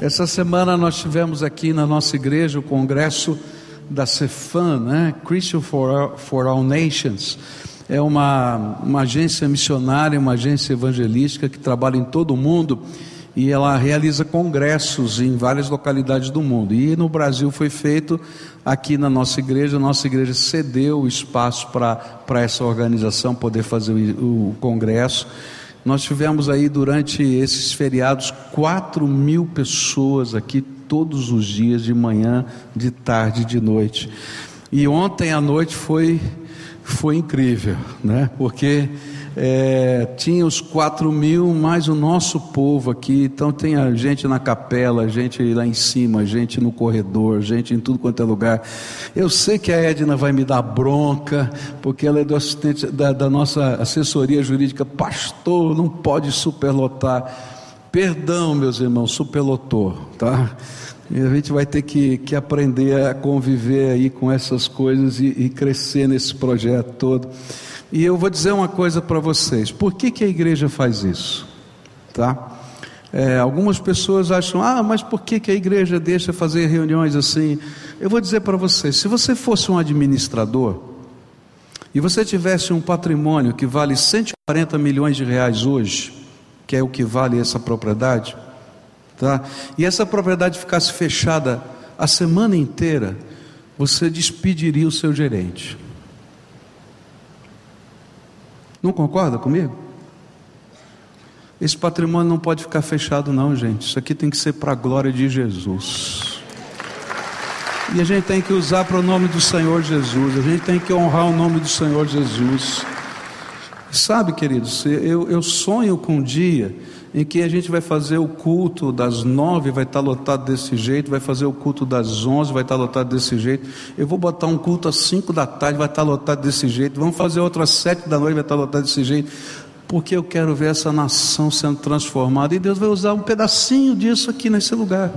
Essa semana nós tivemos aqui na nossa igreja o congresso da CEFAN, né? Christian for, for All Nations. É uma, uma agência missionária, uma agência evangelística que trabalha em todo o mundo e ela realiza congressos em várias localidades do mundo. E no Brasil foi feito aqui na nossa igreja, a nossa igreja cedeu o espaço para essa organização poder fazer o, o congresso. Nós tivemos aí durante esses feriados 4 mil pessoas aqui todos os dias, de manhã, de tarde, de noite. E ontem à noite foi, foi incrível, né? Porque é, tinha os quatro mil, mais o nosso povo aqui, então tem a gente na capela, gente lá em cima, gente no corredor, gente em tudo quanto é lugar. Eu sei que a Edna vai me dar bronca, porque ela é do assistente da, da nossa assessoria jurídica, pastor, não pode superlotar. Perdão, meus irmãos, superlotou, tá? E a gente vai ter que, que aprender a conviver aí com essas coisas e, e crescer nesse projeto todo. E eu vou dizer uma coisa para vocês: por que, que a igreja faz isso? Tá? É, algumas pessoas acham, ah, mas por que, que a igreja deixa fazer reuniões assim? Eu vou dizer para vocês: se você fosse um administrador e você tivesse um patrimônio que vale 140 milhões de reais hoje, que é o que vale essa propriedade, tá? e essa propriedade ficasse fechada a semana inteira, você despediria o seu gerente. Não concorda comigo? Esse patrimônio não pode ficar fechado, não, gente. Isso aqui tem que ser para a glória de Jesus. E a gente tem que usar para o nome do Senhor Jesus. A gente tem que honrar o nome do Senhor Jesus. Sabe, queridos, eu, eu sonho com um dia em que a gente vai fazer o culto das nove, vai estar lotado desse jeito, vai fazer o culto das onze, vai estar lotado desse jeito. Eu vou botar um culto às cinco da tarde, vai estar lotado desse jeito. Vamos fazer outro às sete da noite, vai estar lotado desse jeito. Porque eu quero ver essa nação sendo transformada. E Deus vai usar um pedacinho disso aqui nesse lugar.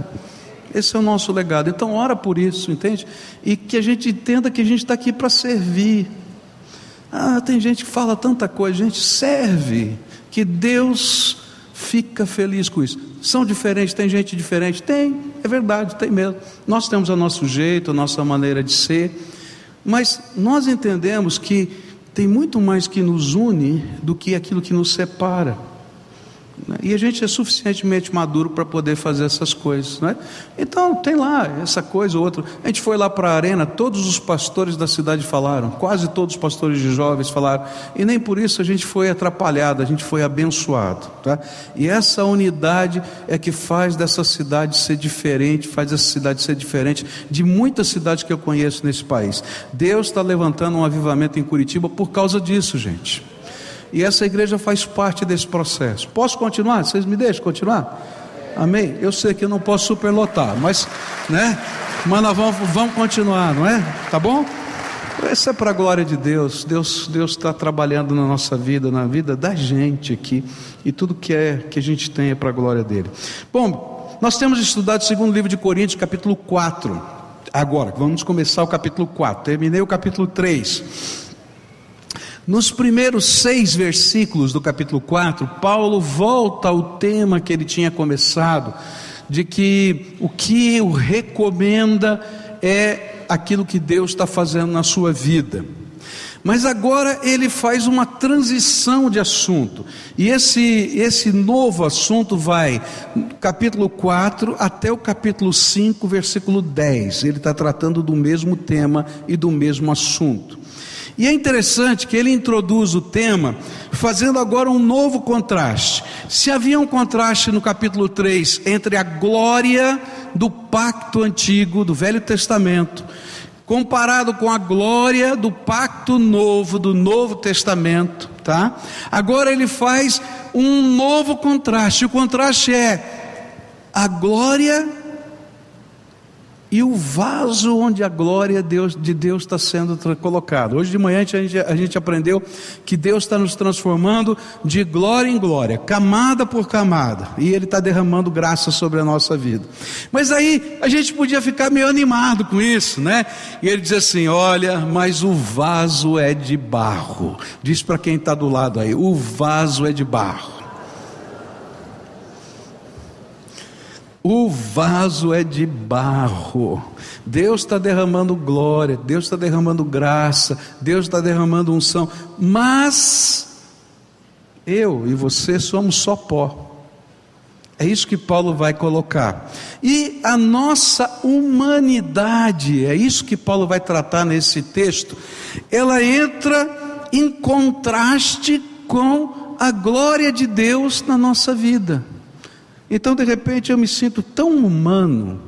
Esse é o nosso legado. Então, ora por isso, entende? E que a gente entenda que a gente está aqui para servir. Ah, tem gente que fala tanta coisa, gente, serve. Que Deus fica feliz com isso. São diferentes, tem gente diferente? Tem, é verdade, tem mesmo. Nós temos o nosso jeito, a nossa maneira de ser, mas nós entendemos que tem muito mais que nos une do que aquilo que nos separa. Né? E a gente é suficientemente maduro para poder fazer essas coisas. Né? Então, tem lá essa coisa ou outra. A gente foi lá para a arena, todos os pastores da cidade falaram, quase todos os pastores de jovens falaram, e nem por isso a gente foi atrapalhado, a gente foi abençoado. Tá? E essa unidade é que faz dessa cidade ser diferente, faz essa cidade ser diferente de muitas cidades que eu conheço nesse país. Deus está levantando um avivamento em Curitiba por causa disso, gente. E essa igreja faz parte desse processo. Posso continuar? Vocês me deixam continuar? Amém? Eu sei que eu não posso superlotar, mas, né? Mas nós vamos, vamos continuar, não é? Tá bom? Isso é para a glória de Deus. Deus está trabalhando na nossa vida, na vida da gente aqui. E tudo que é que a gente tem é para a glória dele. Bom, nós temos estudado o segundo livro de Coríntios, capítulo 4. Agora, vamos começar o capítulo 4. Terminei o capítulo 3. Nos primeiros seis versículos do capítulo 4, Paulo volta ao tema que ele tinha começado, de que o que o recomenda é aquilo que Deus está fazendo na sua vida. Mas agora ele faz uma transição de assunto, e esse, esse novo assunto vai capítulo 4 até o capítulo 5, versículo 10. Ele está tratando do mesmo tema e do mesmo assunto. E é interessante que ele introduz o tema fazendo agora um novo contraste. Se havia um contraste no capítulo 3 entre a glória do pacto antigo, do Velho Testamento, comparado com a glória do pacto novo, do Novo Testamento, tá? Agora ele faz um novo contraste. O contraste é a glória e o vaso onde a glória de Deus está sendo colocada. Hoje de manhã a gente, a gente aprendeu que Deus está nos transformando de glória em glória, camada por camada, e Ele está derramando graça sobre a nossa vida. Mas aí a gente podia ficar meio animado com isso, né? E ele diz assim: Olha, mas o vaso é de barro. Diz para quem está do lado aí: O vaso é de barro. O vaso é de barro. Deus está derramando glória, Deus está derramando graça, Deus está derramando unção, mas eu e você somos só pó. É isso que Paulo vai colocar. E a nossa humanidade, é isso que Paulo vai tratar nesse texto, ela entra em contraste com a glória de Deus na nossa vida. Então, de repente, eu me sinto tão humano,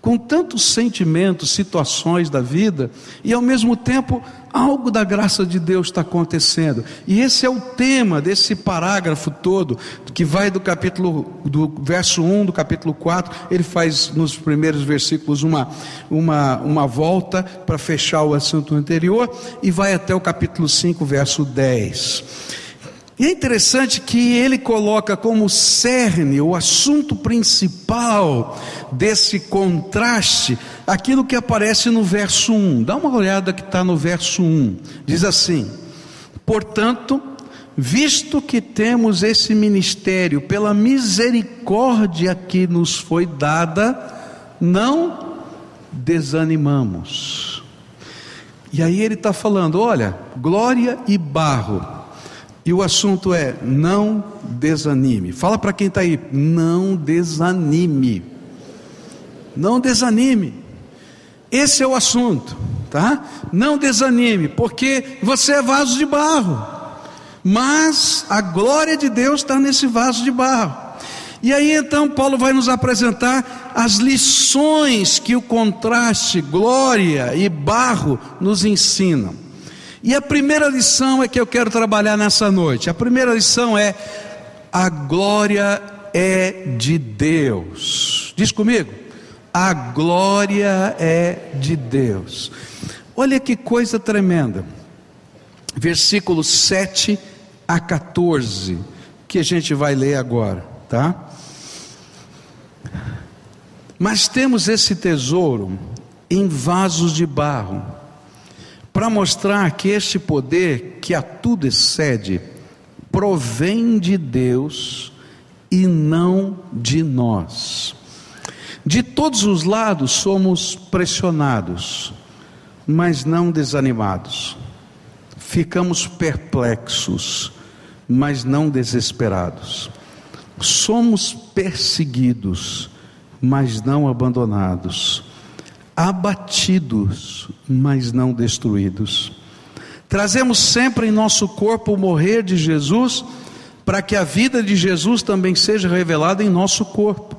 com tantos sentimentos, situações da vida, e ao mesmo tempo algo da graça de Deus está acontecendo. E esse é o tema desse parágrafo todo, que vai do capítulo, do verso 1 do capítulo 4, ele faz nos primeiros versículos uma, uma, uma volta para fechar o assunto anterior, e vai até o capítulo 5, verso 10. E é interessante que ele coloca como cerne, o assunto principal desse contraste, aquilo que aparece no verso 1. Dá uma olhada que está no verso 1. Diz assim: Portanto, visto que temos esse ministério, pela misericórdia que nos foi dada, não desanimamos. E aí ele está falando: olha, glória e barro e o assunto é: não desanime. Fala para quem está aí: não desanime. Não desanime. Esse é o assunto, tá? Não desanime, porque você é vaso de barro, mas a glória de Deus está nesse vaso de barro. E aí então Paulo vai nos apresentar as lições que o contraste glória e barro nos ensinam. E a primeira lição é que eu quero trabalhar nessa noite. A primeira lição é: a glória é de Deus. Diz comigo. A glória é de Deus. Olha que coisa tremenda. Versículos 7 a 14, que a gente vai ler agora, tá? Mas temos esse tesouro em vasos de barro para mostrar que este poder, que a tudo excede, provém de Deus e não de nós. De todos os lados somos pressionados, mas não desanimados. Ficamos perplexos, mas não desesperados. Somos perseguidos, mas não abandonados abatidos, mas não destruídos. Trazemos sempre em nosso corpo o morrer de Jesus, para que a vida de Jesus também seja revelada em nosso corpo.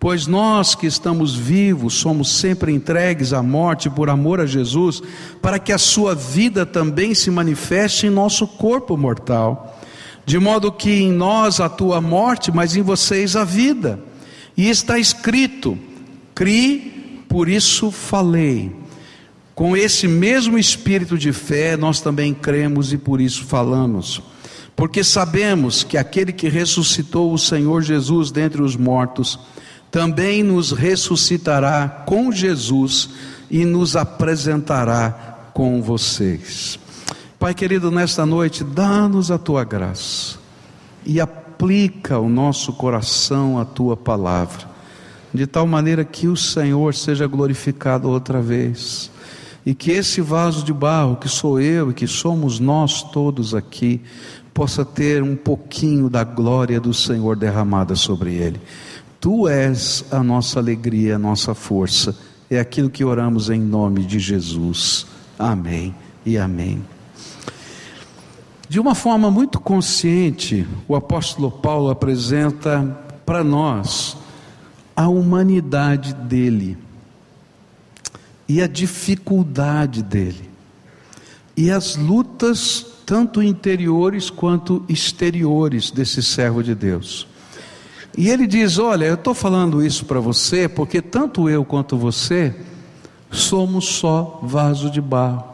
Pois nós que estamos vivos somos sempre entregues à morte por amor a Jesus, para que a sua vida também se manifeste em nosso corpo mortal. De modo que em nós atua a morte, mas em vocês a vida. E está escrito: crie por isso falei. Com esse mesmo espírito de fé, nós também cremos e por isso falamos. Porque sabemos que aquele que ressuscitou o Senhor Jesus dentre os mortos, também nos ressuscitará com Jesus e nos apresentará com vocês. Pai querido, nesta noite, dá-nos a tua graça e aplica o nosso coração à tua palavra de tal maneira que o Senhor seja glorificado outra vez. E que esse vaso de barro, que sou eu e que somos nós todos aqui, possa ter um pouquinho da glória do Senhor derramada sobre ele. Tu és a nossa alegria, a nossa força. É aquilo que oramos em nome de Jesus. Amém e amém. De uma forma muito consciente, o apóstolo Paulo apresenta para nós a humanidade dele e a dificuldade dele e as lutas tanto interiores quanto exteriores desse servo de Deus. E ele diz: Olha, eu estou falando isso para você porque tanto eu quanto você somos só vaso de barro.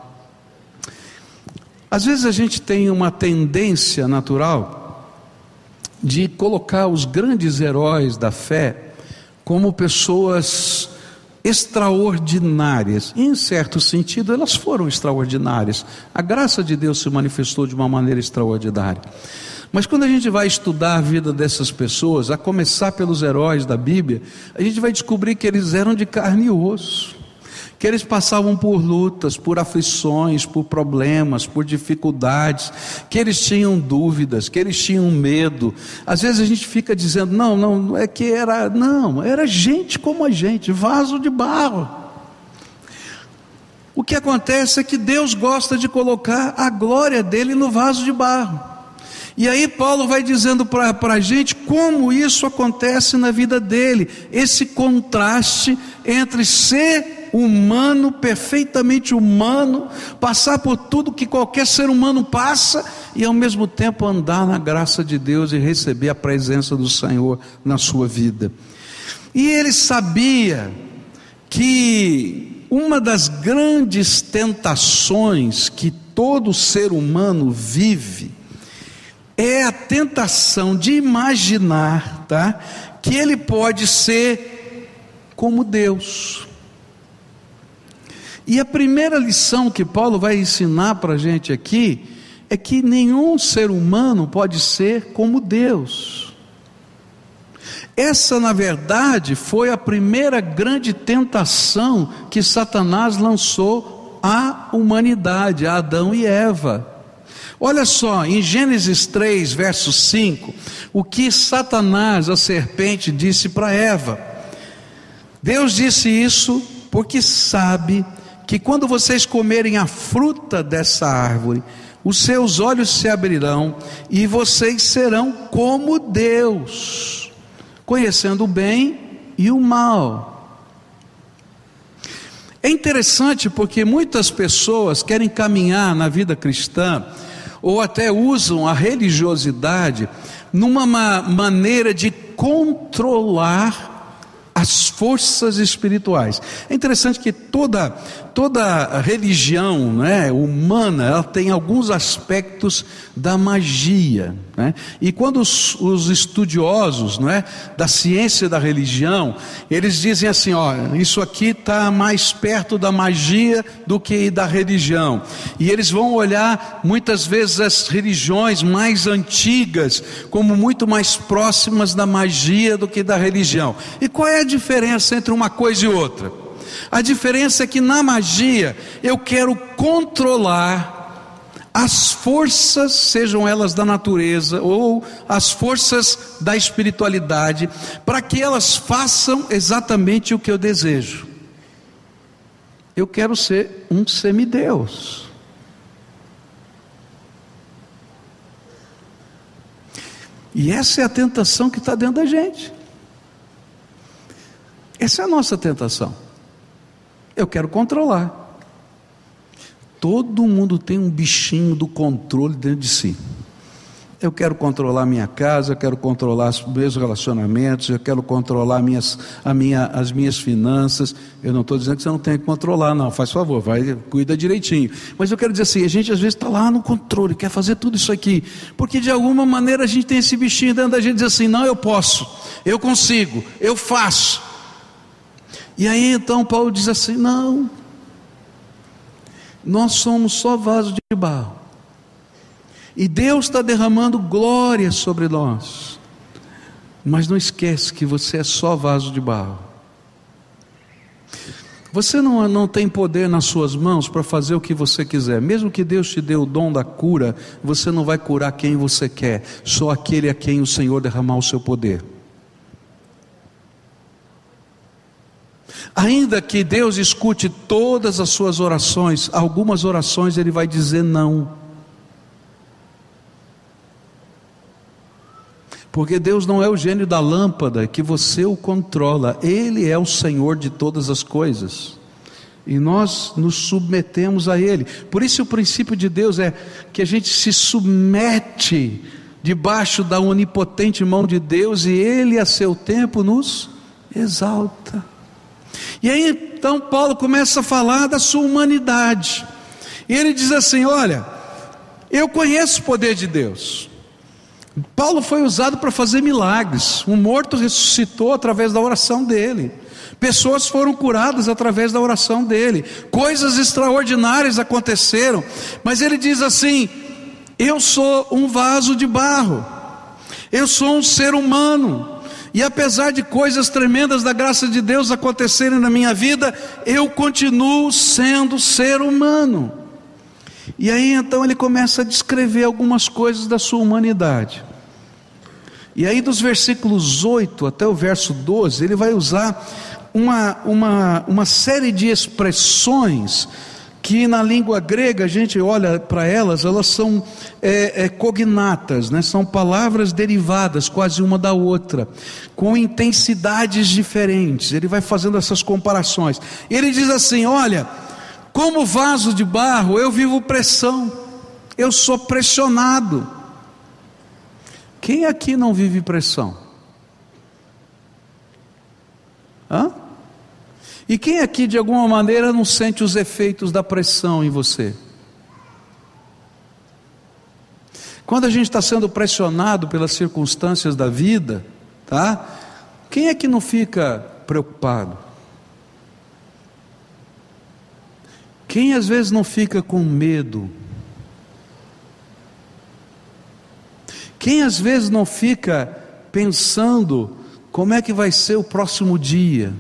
Às vezes a gente tem uma tendência natural de colocar os grandes heróis da fé como pessoas extraordinárias. Em certo sentido, elas foram extraordinárias. A graça de Deus se manifestou de uma maneira extraordinária. Mas quando a gente vai estudar a vida dessas pessoas, a começar pelos heróis da Bíblia, a gente vai descobrir que eles eram de carne e osso que eles passavam por lutas, por aflições, por problemas, por dificuldades, que eles tinham dúvidas, que eles tinham medo. Às vezes a gente fica dizendo: não, não, é que era, não, era gente como a gente, vaso de barro. O que acontece é que Deus gosta de colocar a glória dele no vaso de barro. E aí Paulo vai dizendo para a gente como isso acontece na vida dele, esse contraste entre ser humano, perfeitamente humano, passar por tudo que qualquer ser humano passa e ao mesmo tempo andar na graça de Deus e receber a presença do Senhor na sua vida. E ele sabia que uma das grandes tentações que todo ser humano vive é a tentação de imaginar, tá, que ele pode ser como Deus. E a primeira lição que Paulo vai ensinar para a gente aqui é que nenhum ser humano pode ser como Deus. Essa, na verdade, foi a primeira grande tentação que Satanás lançou à humanidade, a Adão e Eva. Olha só, em Gênesis 3, verso 5, o que Satanás, a serpente, disse para Eva. Deus disse isso porque sabe que quando vocês comerem a fruta dessa árvore, os seus olhos se abrirão e vocês serão como Deus, conhecendo o bem e o mal. É interessante porque muitas pessoas querem caminhar na vida cristã ou até usam a religiosidade numa maneira de controlar as forças espirituais. É interessante que toda toda religião né, humana ela tem alguns aspectos da magia. Né? E quando os, os estudiosos né, da ciência da religião, eles dizem assim: ó, isso aqui está mais perto da magia do que da religião. E eles vão olhar muitas vezes as religiões mais antigas como muito mais próximas da magia do que da religião. E qual é a diferença entre uma coisa e outra? A diferença é que na magia eu quero controlar as forças, sejam elas da natureza ou as forças da espiritualidade, para que elas façam exatamente o que eu desejo. Eu quero ser um semideus. E essa é a tentação que está dentro da gente. Essa é a nossa tentação. Eu quero controlar. Todo mundo tem um bichinho do controle dentro de si. Eu quero controlar minha casa, eu quero controlar os meus relacionamentos, eu quero controlar minhas, a minha, as minhas finanças. Eu não estou dizendo que você não tem que controlar, não, faz favor, vai, cuida direitinho. Mas eu quero dizer assim: a gente às vezes está lá no controle, quer fazer tudo isso aqui, porque de alguma maneira a gente tem esse bichinho dentro da gente diz assim: não, eu posso, eu consigo, eu faço. E aí então Paulo diz assim: não, nós somos só vaso de barro, e Deus está derramando glória sobre nós, mas não esquece que você é só vaso de barro. Você não, não tem poder nas suas mãos para fazer o que você quiser. Mesmo que Deus te dê o dom da cura, você não vai curar quem você quer, só aquele a quem o Senhor derramar o seu poder. Ainda que Deus escute todas as suas orações, algumas orações Ele vai dizer não. Porque Deus não é o gênio da lâmpada que você o controla, Ele é o Senhor de todas as coisas. E nós nos submetemos a Ele. Por isso, o princípio de Deus é que a gente se submete debaixo da onipotente mão de Deus e Ele, a seu tempo, nos exalta. E aí então Paulo começa a falar da sua humanidade. E ele diz assim: Olha, eu conheço o poder de Deus. Paulo foi usado para fazer milagres. Um morto ressuscitou através da oração dele. Pessoas foram curadas através da oração dele. Coisas extraordinárias aconteceram. Mas ele diz assim: Eu sou um vaso de barro, eu sou um ser humano, e apesar de coisas tremendas da graça de Deus acontecerem na minha vida, eu continuo sendo ser humano. E aí então ele começa a descrever algumas coisas da sua humanidade. E aí, dos versículos 8 até o verso 12, ele vai usar uma, uma, uma série de expressões que na língua grega a gente olha para elas, elas são é, é, cognatas, né? são palavras derivadas quase uma da outra, com intensidades diferentes. Ele vai fazendo essas comparações. Ele diz assim: Olha, como vaso de barro, eu vivo pressão, eu sou pressionado. Quem aqui não vive pressão? Hã? E quem aqui de alguma maneira não sente os efeitos da pressão em você? Quando a gente está sendo pressionado pelas circunstâncias da vida, tá? Quem é que não fica preocupado? Quem às vezes não fica com medo? Quem às vezes não fica pensando como é que vai ser o próximo dia?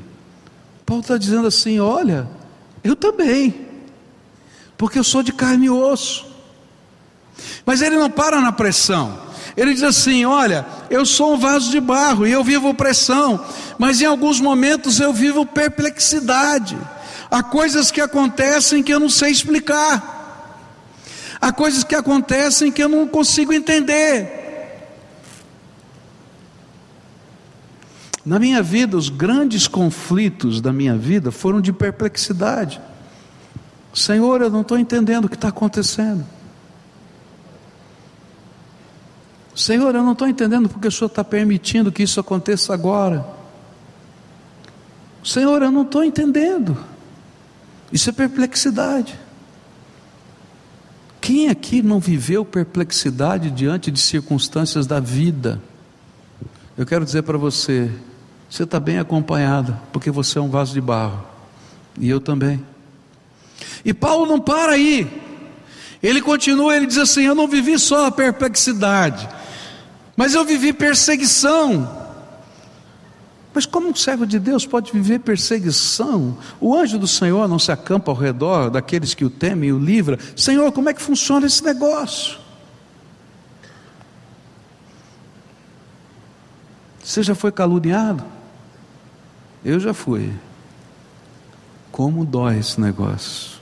Paulo está dizendo assim: olha, eu também, porque eu sou de carne e osso. Mas ele não para na pressão. Ele diz assim: Olha, eu sou um vaso de barro e eu vivo pressão, mas em alguns momentos eu vivo perplexidade. Há coisas que acontecem que eu não sei explicar, há coisas que acontecem que eu não consigo entender. Na minha vida, os grandes conflitos da minha vida foram de perplexidade. Senhor, eu não estou entendendo o que está acontecendo. Senhor, eu não estou entendendo porque o Senhor está permitindo que isso aconteça agora. Senhor, eu não estou entendendo. Isso é perplexidade. Quem aqui não viveu perplexidade diante de circunstâncias da vida? Eu quero dizer para você, você está bem acompanhado, porque você é um vaso de barro, e eu também. E Paulo não para aí, ele continua, ele diz assim: Eu não vivi só a perplexidade, mas eu vivi perseguição. Mas como um servo de Deus pode viver perseguição? O anjo do Senhor não se acampa ao redor daqueles que o temem e o livra. Senhor, como é que funciona esse negócio? Você já foi caluniado? Eu já fui. Como dói esse negócio?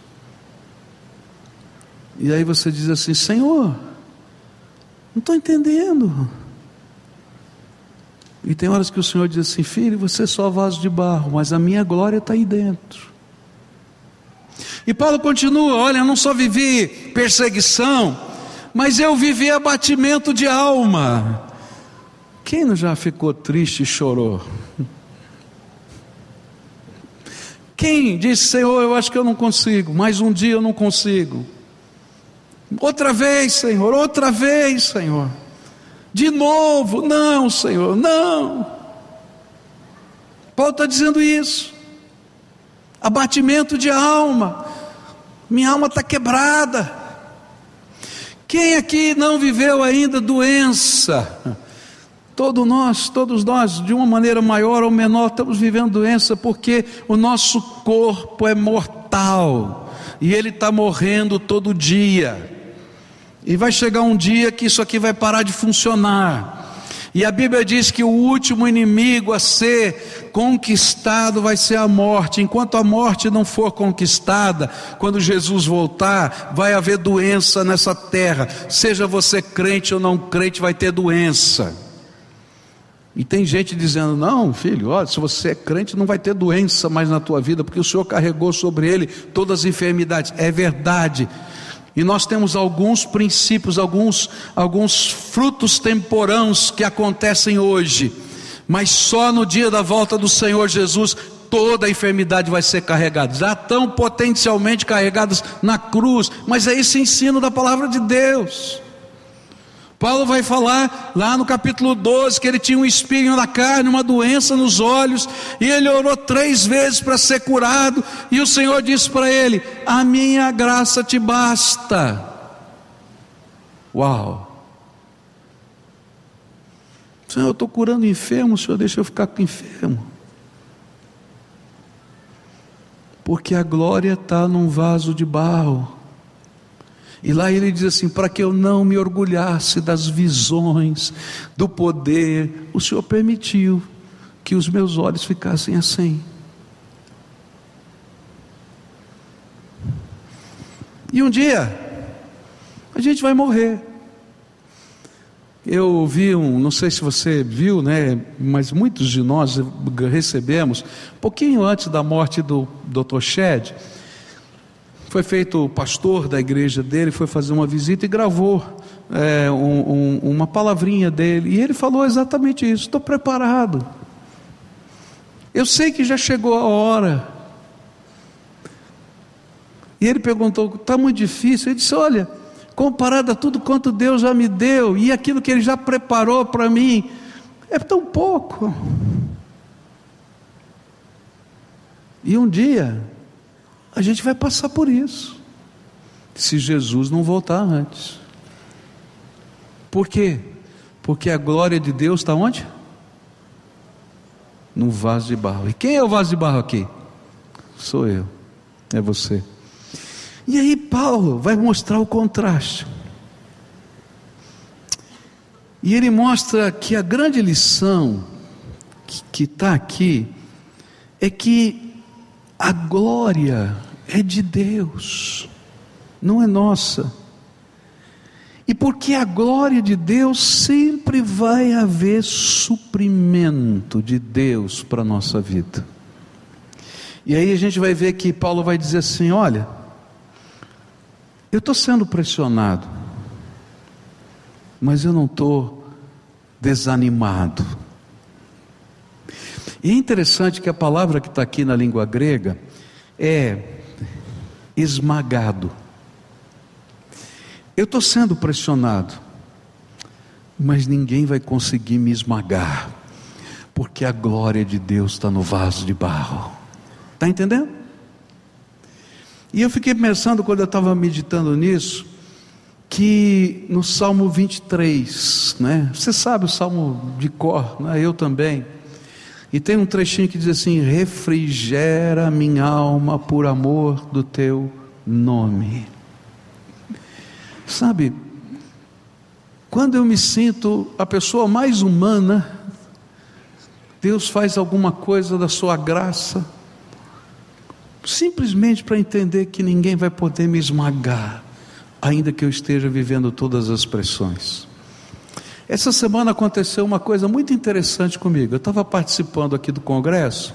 E aí você diz assim: Senhor, não estou entendendo. E tem horas que o Senhor diz assim: Filho, você é só vaso de barro, mas a minha glória está aí dentro. E Paulo continua: Olha, eu não só vivi perseguição, mas eu vivi abatimento de alma. Quem não já ficou triste e chorou? Quem disse, Senhor, eu acho que eu não consigo, mais um dia eu não consigo. Outra vez, Senhor, outra vez, Senhor. De novo, não, Senhor, não. Paulo está dizendo isso. Abatimento de alma. Minha alma está quebrada. Quem aqui não viveu ainda doença? Todos nós, todos nós, de uma maneira maior ou menor, estamos vivendo doença porque o nosso corpo é mortal e ele está morrendo todo dia. E vai chegar um dia que isso aqui vai parar de funcionar. E a Bíblia diz que o último inimigo a ser conquistado vai ser a morte. Enquanto a morte não for conquistada, quando Jesus voltar, vai haver doença nessa terra. Seja você crente ou não crente, vai ter doença. E tem gente dizendo: não, filho, olha, se você é crente, não vai ter doença mais na tua vida, porque o Senhor carregou sobre ele todas as enfermidades. É verdade. E nós temos alguns princípios, alguns, alguns frutos temporãos que acontecem hoje, mas só no dia da volta do Senhor Jesus toda a enfermidade vai ser carregada. Já estão potencialmente carregadas na cruz, mas é esse ensino da palavra de Deus. Paulo vai falar lá no capítulo 12 que ele tinha um espinho na carne, uma doença nos olhos, e ele orou três vezes para ser curado, e o Senhor disse para ele: A minha graça te basta. Uau! Senhor, eu estou curando enfermo, Senhor deixa eu ficar enfermo. Porque a glória está num vaso de barro. E lá ele diz assim: para que eu não me orgulhasse das visões, do poder, o Senhor permitiu que os meus olhos ficassem assim. E um dia, a gente vai morrer. Eu vi um, não sei se você viu, né, mas muitos de nós recebemos, pouquinho antes da morte do Dr. Shed, foi feito o pastor da igreja dele, foi fazer uma visita e gravou é, um, um, uma palavrinha dele, e ele falou exatamente isso: estou preparado. Eu sei que já chegou a hora. E ele perguntou: está muito difícil? Ele disse: olha comparado a tudo quanto Deus já me deu e aquilo que Ele já preparou para mim, é tão pouco. E um dia, a gente vai passar por isso, se Jesus não voltar antes. Por quê? Porque a glória de Deus está onde? No vaso de barro. E quem é o vaso de barro aqui? Sou eu, é você. E aí Paulo vai mostrar o contraste. E ele mostra que a grande lição que está aqui é que a glória é de Deus, não é nossa. E porque a glória de Deus sempre vai haver suprimento de Deus para a nossa vida. E aí a gente vai ver que Paulo vai dizer assim: olha, eu estou sendo pressionado, mas eu não estou desanimado. E é interessante que a palavra que está aqui na língua grega é esmagado. Eu estou sendo pressionado, mas ninguém vai conseguir me esmagar, porque a glória de Deus está no vaso de barro. Está entendendo? E eu fiquei pensando, quando eu estava meditando nisso, que no Salmo 23, né? Você sabe o Salmo de cor, né? eu também. E tem um trechinho que diz assim: refrigera minha alma por amor do teu nome. Sabe, quando eu me sinto a pessoa mais humana, Deus faz alguma coisa da sua graça, simplesmente para entender que ninguém vai poder me esmagar, ainda que eu esteja vivendo todas as pressões. Essa semana aconteceu uma coisa muito interessante comigo. Eu estava participando aqui do congresso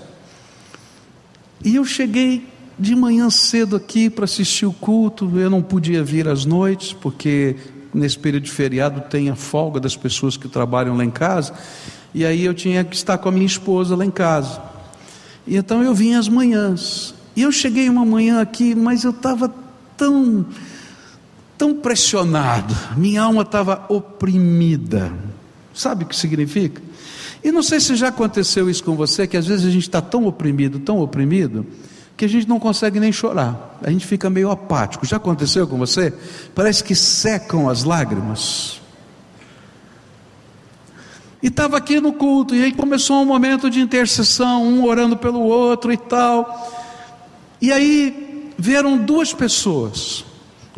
e eu cheguei de manhã cedo aqui para assistir o culto. Eu não podia vir às noites, porque nesse período de feriado tem a folga das pessoas que trabalham lá em casa. E aí eu tinha que estar com a minha esposa lá em casa. E então eu vim às manhãs. E eu cheguei uma manhã aqui, mas eu estava tão, tão pressionado, minha alma estava oprimida. Sabe o que significa? E não sei se já aconteceu isso com você, que às vezes a gente está tão oprimido, tão oprimido, que a gente não consegue nem chorar, a gente fica meio apático. Já aconteceu com você? Parece que secam as lágrimas. E estava aqui no culto, e aí começou um momento de intercessão, um orando pelo outro e tal. E aí vieram duas pessoas,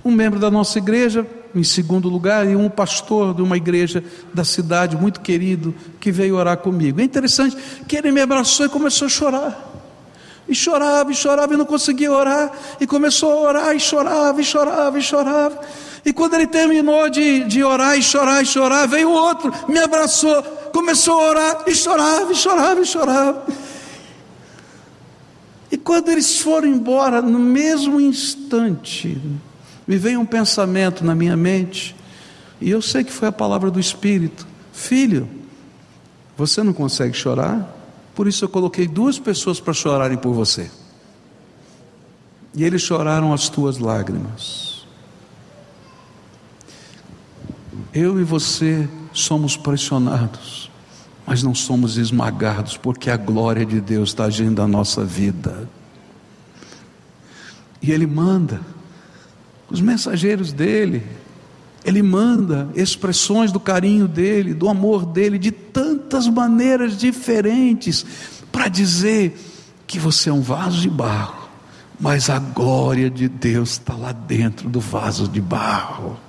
um membro da nossa igreja, em segundo lugar, e um pastor de uma igreja da cidade, muito querido, que veio orar comigo. É interessante que ele me abraçou e começou a chorar. E chorava, e chorava, e não conseguia orar, e começou a orar, e chorava, e chorava, e chorava. E quando ele terminou de, de orar, e chorar, e chorar, veio outro, me abraçou, começou a orar, e chorava, e chorava, e chorava. E quando eles foram embora, no mesmo instante, me veio um pensamento na minha mente, e eu sei que foi a palavra do Espírito: Filho, você não consegue chorar? Por isso eu coloquei duas pessoas para chorarem por você. E eles choraram as tuas lágrimas. Eu e você somos pressionados mas não somos esmagados, porque a glória de Deus está agindo na nossa vida. E Ele manda os mensageiros dele, Ele manda expressões do carinho dele, do amor dele, de tantas maneiras diferentes, para dizer que você é um vaso de barro, mas a glória de Deus está lá dentro do vaso de barro.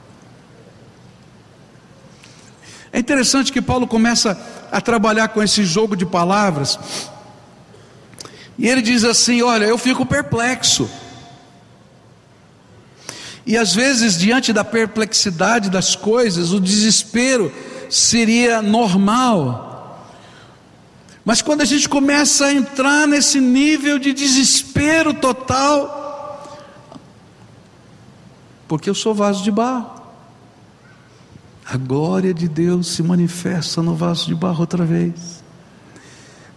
É interessante que Paulo começa a trabalhar com esse jogo de palavras, e ele diz assim: Olha, eu fico perplexo. E às vezes, diante da perplexidade das coisas, o desespero seria normal. Mas quando a gente começa a entrar nesse nível de desespero total, porque eu sou vaso de barro, a glória de Deus se manifesta no vaso de barro outra vez,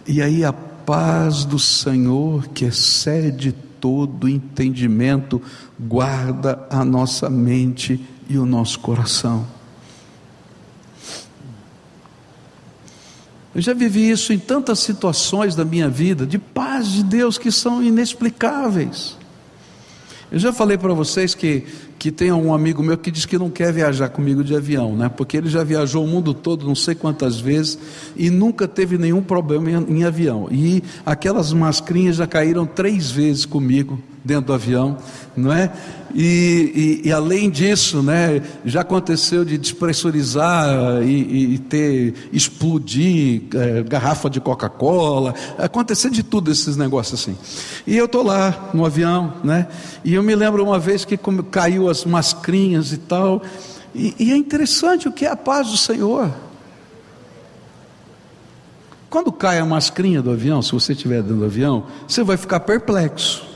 e aí a paz do Senhor, que excede todo entendimento, guarda a nossa mente e o nosso coração. Eu já vivi isso em tantas situações da minha vida, de paz de Deus que são inexplicáveis. Eu já falei para vocês que que tem um amigo meu que diz que não quer viajar comigo de avião, né? Porque ele já viajou o mundo todo, não sei quantas vezes, e nunca teve nenhum problema em, em avião. E aquelas mascrinhas já caíram três vezes comigo dentro do avião, não é? E, e, e, além disso, né, já aconteceu de despressurizar e, e ter explodir é, garrafa de Coca-Cola, acontecer de tudo esses negócios assim. E eu estou lá no avião, né? E eu me lembro uma vez que caiu as mascrinhas e tal. E é interessante o que é a paz do Senhor. Quando cai a mascrinha do avião, se você estiver dentro do avião, você vai ficar perplexo.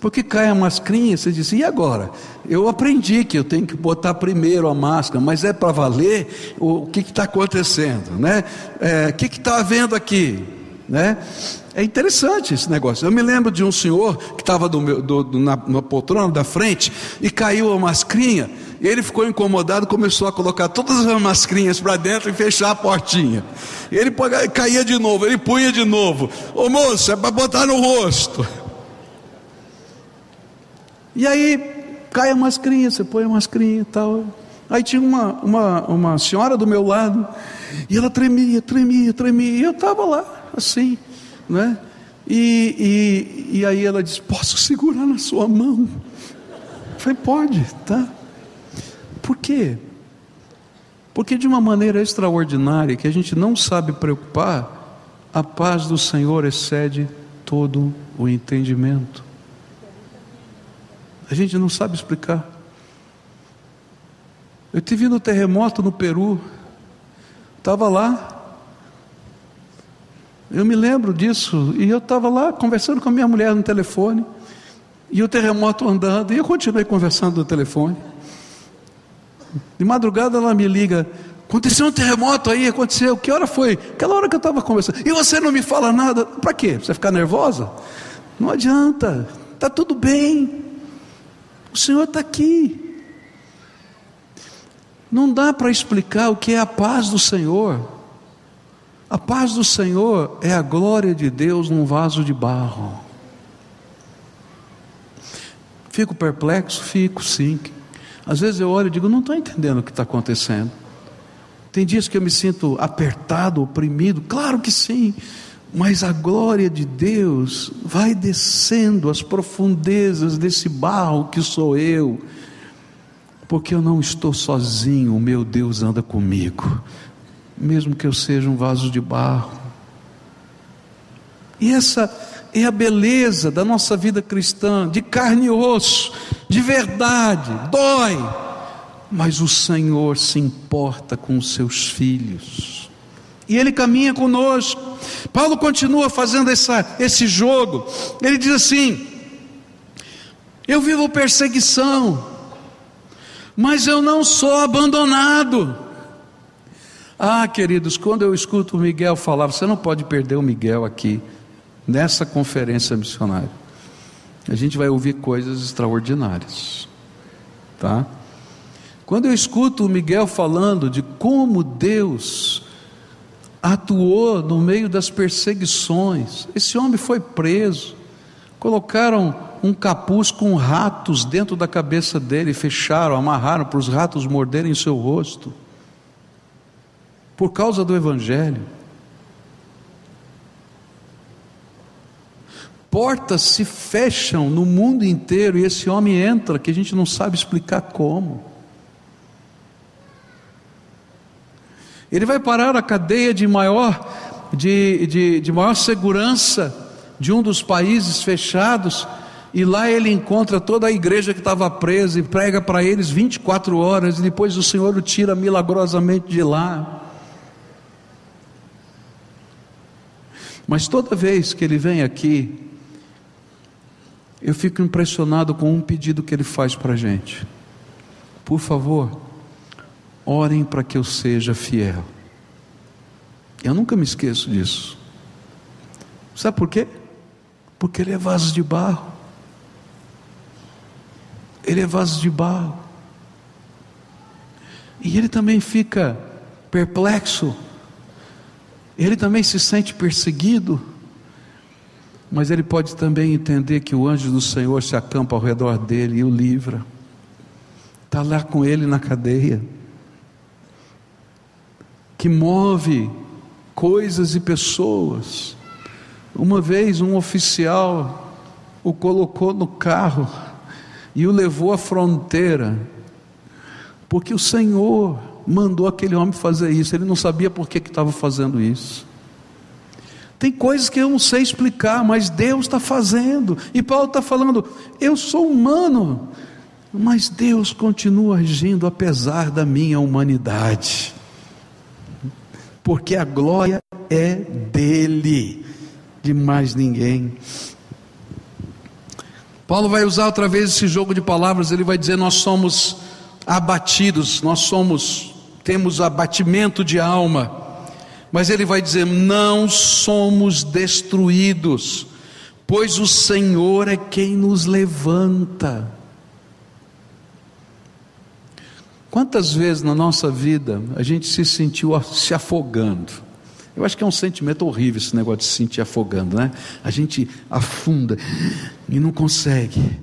Porque cai a mascrinha, você diz, e agora? Eu aprendi que eu tenho que botar primeiro a máscara, mas é para valer o, que está acontecendo, né? É, o que está havendo aqui, né? É interessante esse negócio. Eu me lembro de um senhor que estava na, na poltrona da frente e caiu a mascrinha. Ele ficou incomodado, começou a colocar todas as mascrinhas para dentro e fechar a portinha. Ele caía de novo, ele punha de novo. Ô moço, é para botar no rosto. E aí cai a mascrinha, você põe a mascrinha e tal. Aí tinha uma, uma, uma senhora do meu lado, e ela tremia, tremia, tremia, e eu estava lá, assim, né? E, e, e aí ela disse: Posso segurar na sua mão? Eu falei: Pode, tá? Por quê? Porque de uma maneira extraordinária, que a gente não sabe preocupar, a paz do Senhor excede todo o entendimento. A gente não sabe explicar. Eu tive no terremoto no Peru, estava lá. Eu me lembro disso, e eu estava lá conversando com a minha mulher no telefone, e o terremoto andando, e eu continuei conversando no telefone. De madrugada ela me liga, aconteceu um terremoto aí, aconteceu, que hora foi? Aquela hora que eu estava conversando, e você não me fala nada, para quê? Você ficar nervosa? Não adianta, está tudo bem, Senhor está aqui. Não dá para explicar o que é a paz do Senhor. A paz do Senhor é a glória de Deus num vaso de barro. Fico perplexo? Fico, sim. Às vezes eu olho e digo, não estou entendendo o que está acontecendo. Tem dias que eu me sinto apertado, oprimido. Claro que sim mas a glória de Deus vai descendo as profundezas desse barro que sou eu, porque eu não estou sozinho, o meu Deus anda comigo, mesmo que eu seja um vaso de barro. E essa é a beleza da nossa vida cristã, de carne e osso, de verdade, dói, mas o Senhor se importa com os seus filhos e Ele caminha conosco. Paulo continua fazendo essa, esse jogo. Ele diz assim: Eu vivo perseguição, mas eu não sou abandonado. Ah, queridos, quando eu escuto o Miguel falar, você não pode perder o Miguel aqui, nessa conferência missionária. A gente vai ouvir coisas extraordinárias, tá? Quando eu escuto o Miguel falando de como Deus atuou no meio das perseguições. Esse homem foi preso, colocaram um capuz com ratos dentro da cabeça dele, fecharam, amarraram para os ratos morderem seu rosto, por causa do Evangelho. Portas se fecham no mundo inteiro e esse homem entra, que a gente não sabe explicar como. Ele vai parar a cadeia de maior, de, de, de maior segurança de um dos países fechados, e lá ele encontra toda a igreja que estava presa e prega para eles 24 horas, e depois o Senhor o tira milagrosamente de lá. Mas toda vez que ele vem aqui, eu fico impressionado com um pedido que ele faz para a gente. Por favor, orem para que eu seja fiel. Eu nunca me esqueço disso. Sabe por quê? Porque ele é vaso de barro. Ele é vaso de barro. E ele também fica perplexo. Ele também se sente perseguido mas ele pode também entender que o anjo do Senhor se acampa ao redor dele e o livra. Está lá com ele na cadeia, que move coisas e pessoas. Uma vez um oficial o colocou no carro e o levou à fronteira, porque o Senhor mandou aquele homem fazer isso, ele não sabia por que estava fazendo isso. Tem coisas que eu não sei explicar, mas Deus está fazendo. E Paulo está falando: eu sou humano, mas Deus continua agindo apesar da minha humanidade, porque a glória é dele, de mais ninguém. Paulo vai usar outra vez esse jogo de palavras, ele vai dizer: Nós somos abatidos, nós somos, temos abatimento de alma. Mas ele vai dizer: não somos destruídos, pois o Senhor é quem nos levanta. Quantas vezes na nossa vida a gente se sentiu se afogando? Eu acho que é um sentimento horrível esse negócio de se sentir afogando, né? A gente afunda e não consegue.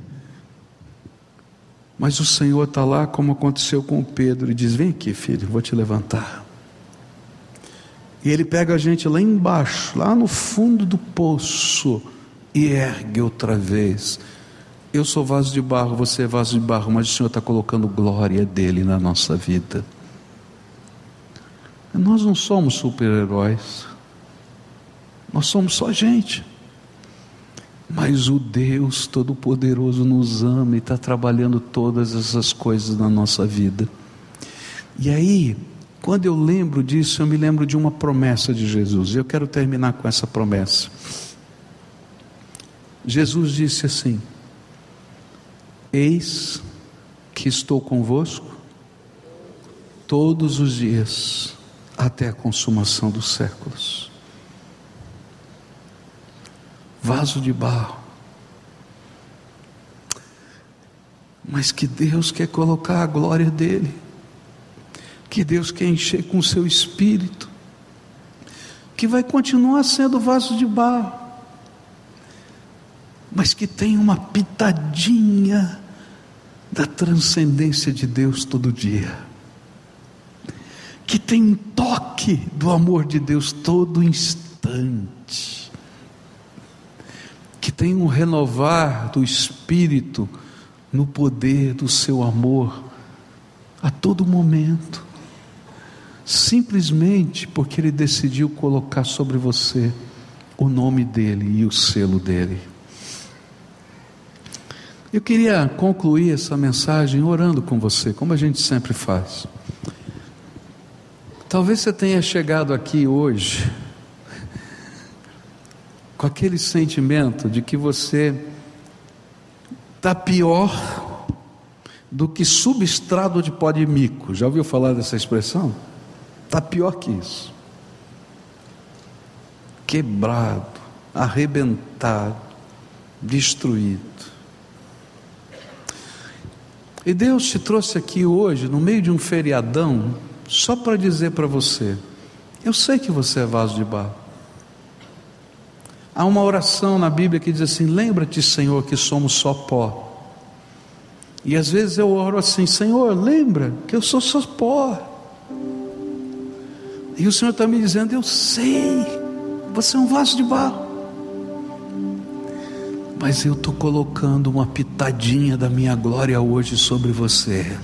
Mas o Senhor está lá, como aconteceu com Pedro, e diz: Vem aqui, filho, vou te levantar. E ele pega a gente lá embaixo, lá no fundo do poço, e ergue outra vez. Eu sou vaso de barro, você é vaso de barro, mas o Senhor está colocando glória dele na nossa vida. Nós não somos super-heróis, nós somos só gente. Mas o Deus Todo-Poderoso nos ama e está trabalhando todas essas coisas na nossa vida. E aí, quando eu lembro disso, eu me lembro de uma promessa de Jesus. Eu quero terminar com essa promessa. Jesus disse assim: Eis que estou convosco todos os dias até a consumação dos séculos. Vaso de barro. Mas que Deus quer colocar a glória dele que Deus quer encher com o seu espírito, que vai continuar sendo vaso de barro, mas que tem uma pitadinha da transcendência de Deus todo dia, que tem um toque do amor de Deus todo instante, que tem um renovar do espírito no poder do seu amor a todo momento. Simplesmente porque Ele decidiu colocar sobre você o nome dEle e o selo dEle. Eu queria concluir essa mensagem orando com você, como a gente sempre faz. Talvez você tenha chegado aqui hoje com aquele sentimento de que você está pior do que substrato de pó de mico. Já ouviu falar dessa expressão? Está pior que isso. Quebrado, arrebentado, destruído. E Deus te trouxe aqui hoje, no meio de um feriadão, só para dizer para você: eu sei que você é vaso de barro. Há uma oração na Bíblia que diz assim: Lembra-te, Senhor, que somos só pó. E às vezes eu oro assim: Senhor, lembra que eu sou só pó. E o Senhor está me dizendo: Eu sei, você é um vaso de barro. Mas eu estou colocando uma pitadinha da minha glória hoje sobre você.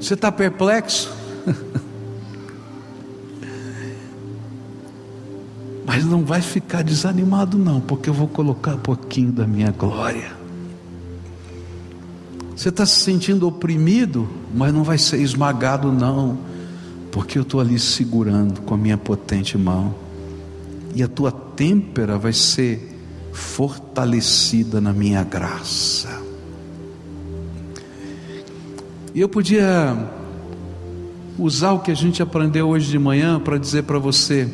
Você está perplexo? Mas não vai ficar desanimado, não, porque eu vou colocar um pouquinho da minha glória. Você está se sentindo oprimido, mas não vai ser esmagado, não, porque eu estou ali segurando com a minha potente mão, e a tua têmpera vai ser fortalecida na minha graça. E eu podia usar o que a gente aprendeu hoje de manhã para dizer para você: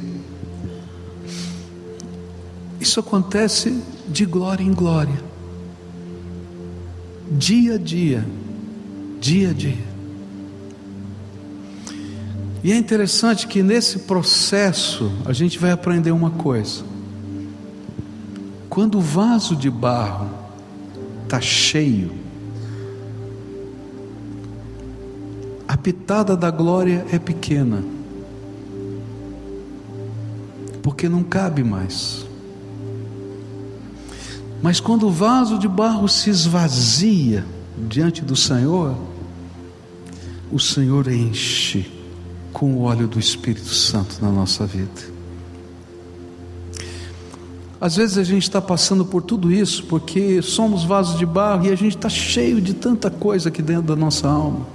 isso acontece de glória em glória, dia a dia, dia a dia. E é interessante que nesse processo a gente vai aprender uma coisa. Quando o vaso de barro está cheio, a pitada da glória é pequena, porque não cabe mais. Mas quando o vaso de barro se esvazia diante do Senhor, o Senhor enche com o óleo do Espírito Santo na nossa vida. Às vezes a gente está passando por tudo isso porque somos vasos de barro e a gente está cheio de tanta coisa aqui dentro da nossa alma.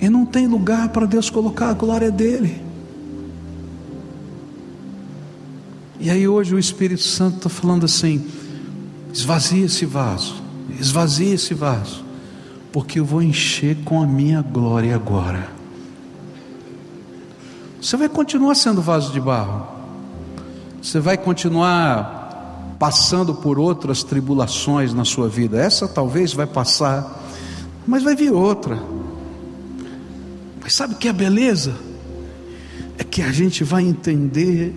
E não tem lugar para Deus colocar a glória dele. E aí hoje o Espírito Santo está falando assim: esvazia esse vaso, esvazia esse vaso, porque eu vou encher com a minha glória agora. Você vai continuar sendo vaso de barro, você vai continuar passando por outras tribulações na sua vida. Essa talvez vai passar, mas vai vir outra. Mas sabe o que é beleza? É que a gente vai entender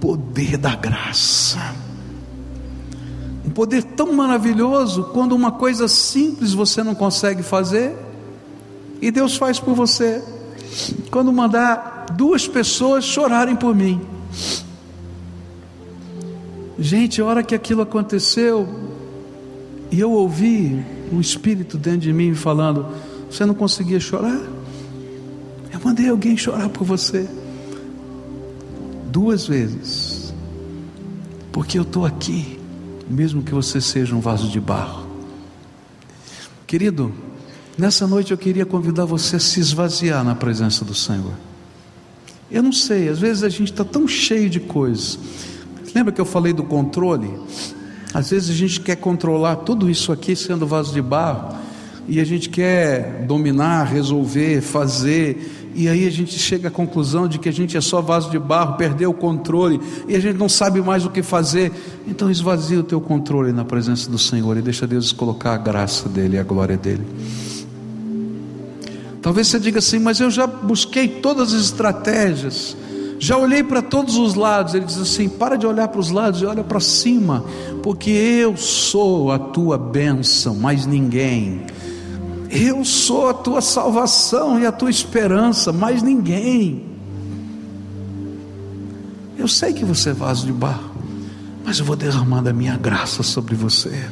poder da graça. Um poder tão maravilhoso quando uma coisa simples você não consegue fazer e Deus faz por você. Quando mandar duas pessoas chorarem por mim. Gente, a hora que aquilo aconteceu, e eu ouvi o Espírito dentro de mim falando: Você não conseguia chorar? Eu mandei alguém chorar por você duas vezes, porque eu estou aqui, mesmo que você seja um vaso de barro. Querido, nessa noite eu queria convidar você a se esvaziar na presença do Senhor. Eu não sei, às vezes a gente está tão cheio de coisas. Lembra que eu falei do controle? Às vezes a gente quer controlar tudo isso aqui sendo vaso de barro, e a gente quer dominar, resolver, fazer, e aí a gente chega à conclusão de que a gente é só vaso de barro, perdeu o controle e a gente não sabe mais o que fazer. Então esvazia o teu controle na presença do Senhor e deixa Deus colocar a graça dele e a glória dele. Talvez você diga assim, mas eu já busquei todas as estratégias, já olhei para todos os lados. Ele diz assim: para de olhar para os lados e olha para cima, porque eu sou a tua bênção, mais ninguém. Eu sou a tua salvação e a tua esperança, mais ninguém. Eu sei que você é vaso de barro, mas eu vou derramar da minha graça sobre você.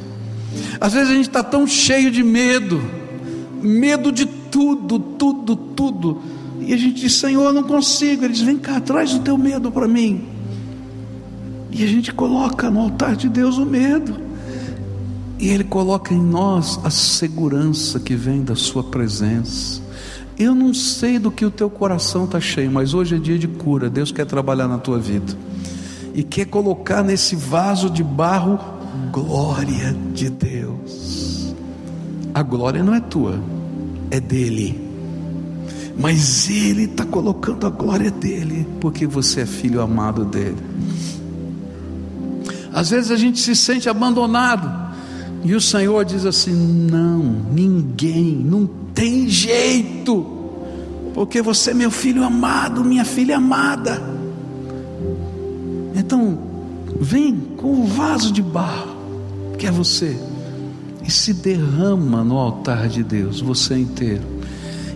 Às vezes a gente está tão cheio de medo, medo de tudo, tudo, tudo, e a gente diz: Senhor, eu não consigo. Ele diz: Vem cá, traz o teu medo para mim. E a gente coloca no altar de Deus o medo. E Ele coloca em nós a segurança que vem da Sua presença. Eu não sei do que o teu coração está cheio, mas hoje é dia de cura. Deus quer trabalhar na tua vida e quer colocar nesse vaso de barro glória de Deus. A glória não é tua, é dele. Mas Ele está colocando a glória dele, porque você é filho amado dele. Às vezes a gente se sente abandonado. E o Senhor diz assim: não, ninguém, não tem jeito, porque você é meu filho amado, minha filha amada. Então, vem com o vaso de barro, que é você, e se derrama no altar de Deus, você inteiro.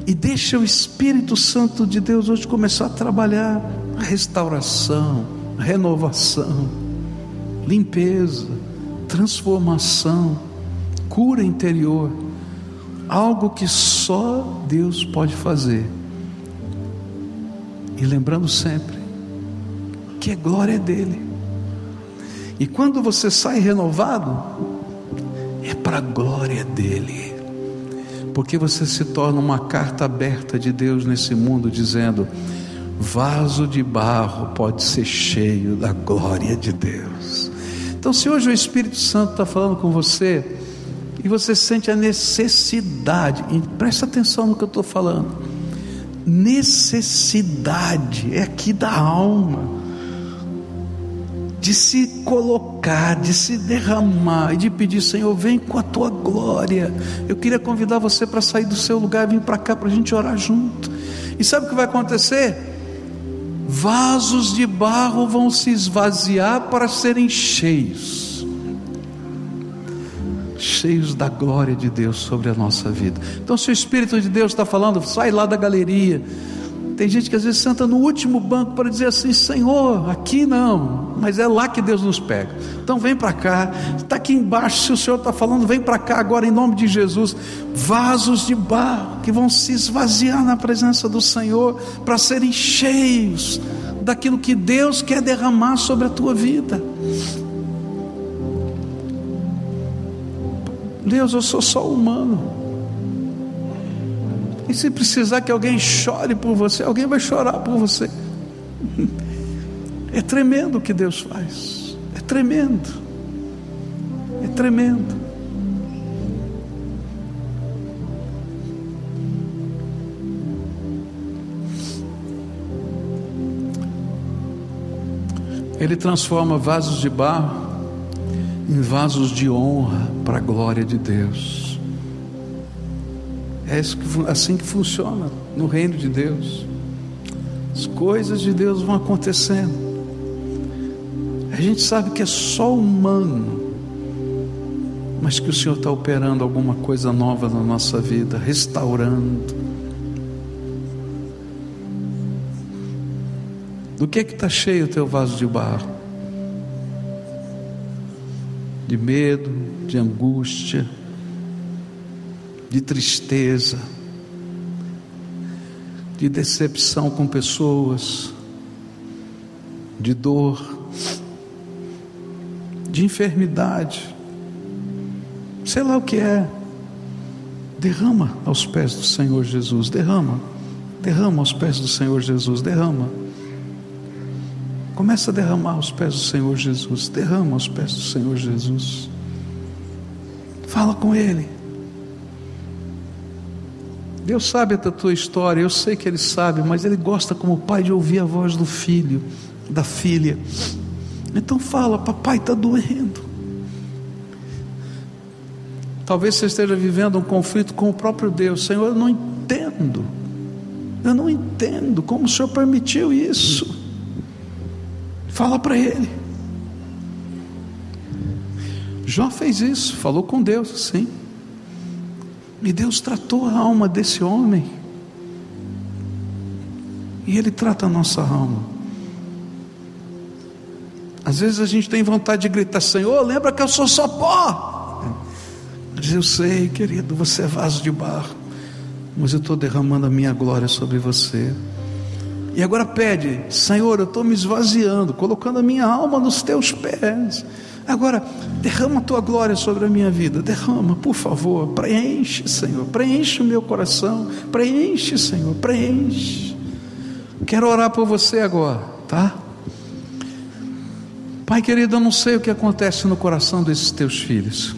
E deixa o Espírito Santo de Deus hoje começar a trabalhar restauração, renovação, limpeza, transformação, cura interior, algo que só Deus pode fazer. E lembrando sempre que a glória é dele. E quando você sai renovado, é para a glória dele. Porque você se torna uma carta aberta de Deus nesse mundo, dizendo: vaso de barro pode ser cheio da glória de Deus. Então, se hoje o Espírito Santo está falando com você, e você sente a necessidade, e presta atenção no que eu estou falando, necessidade é aqui da alma, de se colocar, de se derramar e de pedir, Senhor, vem com a tua glória. Eu queria convidar você para sair do seu lugar e vir para cá para a gente orar junto. E sabe o que vai acontecer? Vasos de barro vão se esvaziar para serem cheios cheios da glória de Deus sobre a nossa vida. Então, se o Espírito de Deus está falando, sai lá da galeria. Tem gente que às vezes senta no último banco para dizer assim: Senhor, aqui não, mas é lá que Deus nos pega. Então vem para cá, está aqui embaixo. Se o Senhor está falando, vem para cá agora em nome de Jesus. Vasos de barro que vão se esvaziar na presença do Senhor para serem cheios daquilo que Deus quer derramar sobre a tua vida. Deus, eu sou só humano. E se precisar que alguém chore por você, alguém vai chorar por você. É tremendo o que Deus faz. É tremendo. É tremendo. Ele transforma vasos de barro em vasos de honra para a glória de Deus. É assim que funciona no reino de Deus. As coisas de Deus vão acontecendo. A gente sabe que é só humano, mas que o Senhor está operando alguma coisa nova na nossa vida, restaurando. Do que é que está cheio o teu vaso de barro? de medo, de angústia, de tristeza, de decepção com pessoas, de dor, de enfermidade, sei lá o que é. Derrama aos pés do Senhor Jesus, derrama, derrama aos pés do Senhor Jesus, derrama. Começa a derramar aos pés do Senhor Jesus. Derrama aos pés do Senhor Jesus. Fala com Ele. Deus sabe da tua história, eu sei que Ele sabe, mas Ele gosta como pai de ouvir a voz do filho, da filha. Então fala, papai está doendo. Talvez você esteja vivendo um conflito com o próprio Deus. Senhor, eu não entendo. Eu não entendo como o Senhor permitiu isso. Fala para ele. Jó fez isso, falou com Deus, sim. E Deus tratou a alma desse homem. E Ele trata a nossa alma. Às vezes a gente tem vontade de gritar: Senhor, lembra que eu sou só pó. Mas eu sei, querido, você é vaso de barro. Mas eu estou derramando a minha glória sobre você. E agora pede, Senhor, eu estou me esvaziando, colocando a minha alma nos teus pés. Agora, derrama a tua glória sobre a minha vida, derrama, por favor, preenche, Senhor, preenche o meu coração, preenche, Senhor, preenche. Quero orar por você agora, tá? Pai querido, eu não sei o que acontece no coração desses teus filhos,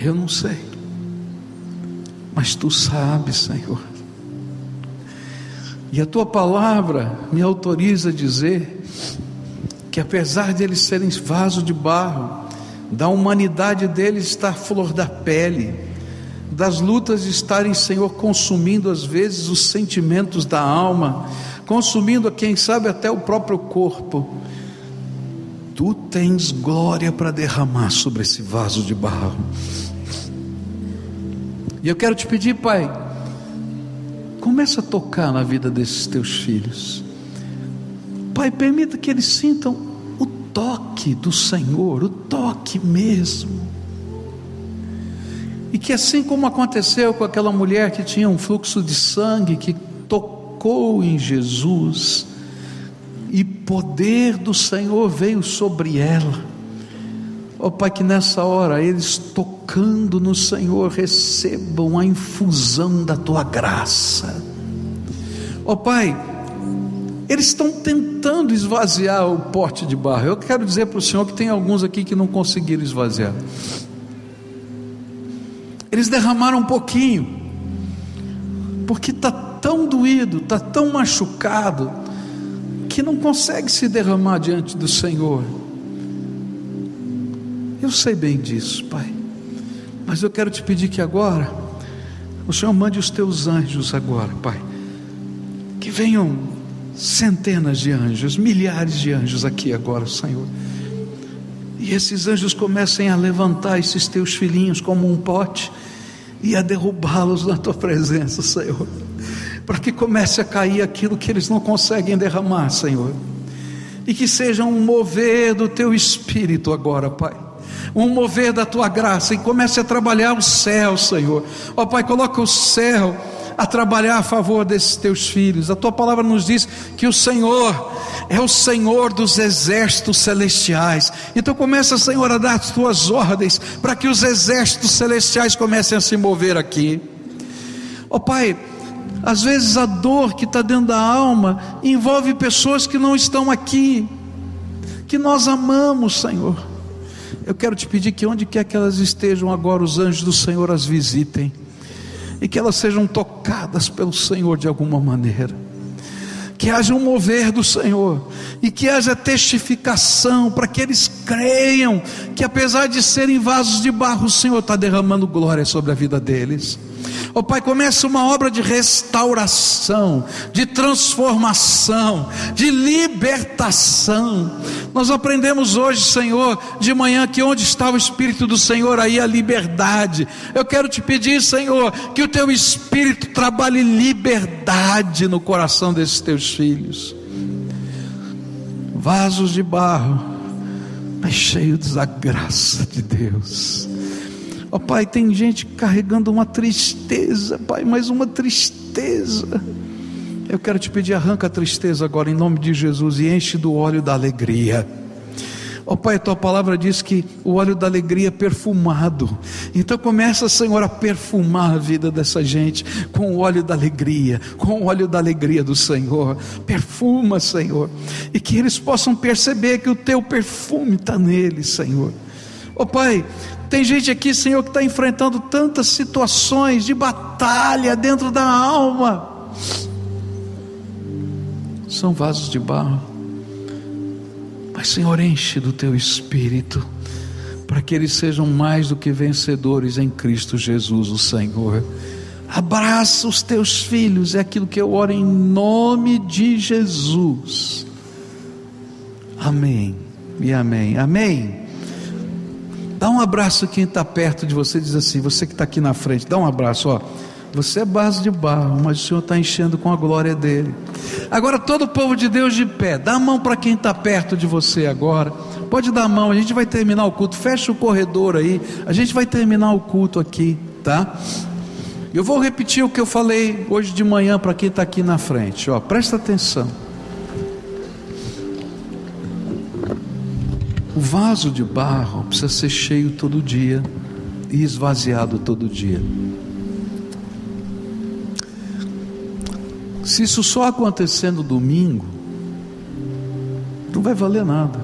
eu não sei, mas tu sabes, Senhor. E a tua palavra me autoriza a dizer que apesar de eles serem vaso de barro, da humanidade deles estar flor da pele, das lutas estarem, Senhor, consumindo às vezes os sentimentos da alma, consumindo, quem sabe, até o próprio corpo. Tu tens glória para derramar sobre esse vaso de barro. E eu quero te pedir, Pai, começa a tocar na vida desses teus filhos. Pai, permita que eles sintam o toque do Senhor, o toque mesmo. E que assim como aconteceu com aquela mulher que tinha um fluxo de sangue, que tocou em Jesus, e poder do Senhor veio sobre ela. Oh, Pai, que nessa hora eles tocando no Senhor recebam a infusão da tua graça. Oh, Pai, eles estão tentando esvaziar o pote de barro. Eu quero dizer para o Senhor que tem alguns aqui que não conseguiram esvaziar. Eles derramaram um pouquinho, porque está tão doído, está tão machucado, que não consegue se derramar diante do Senhor. Eu sei bem disso, Pai, mas eu quero te pedir que agora, o Senhor mande os teus anjos agora, Pai, que venham centenas de anjos, milhares de anjos aqui agora, Senhor. E esses anjos comecem a levantar esses teus filhinhos como um pote e a derrubá-los na tua presença, Senhor, para que comece a cair aquilo que eles não conseguem derramar, Senhor, e que seja um mover do teu espírito agora, Pai. Um mover da tua graça e comece a trabalhar o céu, Senhor. Ó oh, Pai, coloca o céu a trabalhar a favor desses teus filhos. A tua palavra nos diz que o Senhor é o Senhor dos exércitos celestiais. Então começa, Senhor, a dar as tuas ordens para que os exércitos celestiais comecem a se mover aqui. Ó oh, Pai, às vezes a dor que está dentro da alma envolve pessoas que não estão aqui, que nós amamos, Senhor. Eu quero te pedir que onde quer que elas estejam agora, os anjos do Senhor as visitem e que elas sejam tocadas pelo Senhor de alguma maneira que haja um mover do Senhor e que haja testificação para que eles creiam que apesar de serem vasos de barro, o Senhor está derramando glória sobre a vida deles. Ó oh, Pai, começa uma obra de restauração, de transformação, de libertação. Nós aprendemos hoje, Senhor, de manhã, que onde está o Espírito do Senhor, aí a liberdade. Eu quero te pedir, Senhor, que o teu Espírito trabalhe liberdade no coração desses teus filhos. Vasos de barro, mas cheios da graça de Deus Ó oh, Pai, tem gente carregando uma tristeza, Pai, mais uma tristeza. Eu quero te pedir, arranca a tristeza agora em nome de Jesus e enche do óleo da alegria. Ó oh, Pai, a tua palavra diz que o óleo da alegria é perfumado. Então começa, Senhor, a perfumar a vida dessa gente com o óleo da alegria, com o óleo da alegria do Senhor. Perfuma, Senhor, e que eles possam perceber que o teu perfume está neles, Senhor. Ó oh, Pai, tem gente aqui, Senhor, que está enfrentando tantas situações de batalha dentro da alma. São vasos de barro. Mas, Senhor, enche do teu espírito, para que eles sejam mais do que vencedores em Cristo Jesus, o Senhor. Abraça os teus filhos, é aquilo que eu oro em nome de Jesus. Amém e amém. Amém. Dá um abraço quem está perto de você, diz assim: você que está aqui na frente, dá um abraço, ó. Você é base de barro, mas o Senhor está enchendo com a glória dele. Agora, todo o povo de Deus de pé, dá a mão para quem está perto de você agora. Pode dar a mão, a gente vai terminar o culto. Fecha o corredor aí, a gente vai terminar o culto aqui, tá? Eu vou repetir o que eu falei hoje de manhã para quem está aqui na frente, ó. Presta atenção. O vaso de barro precisa ser cheio todo dia e esvaziado todo dia. Se isso só acontecer no domingo, não vai valer nada.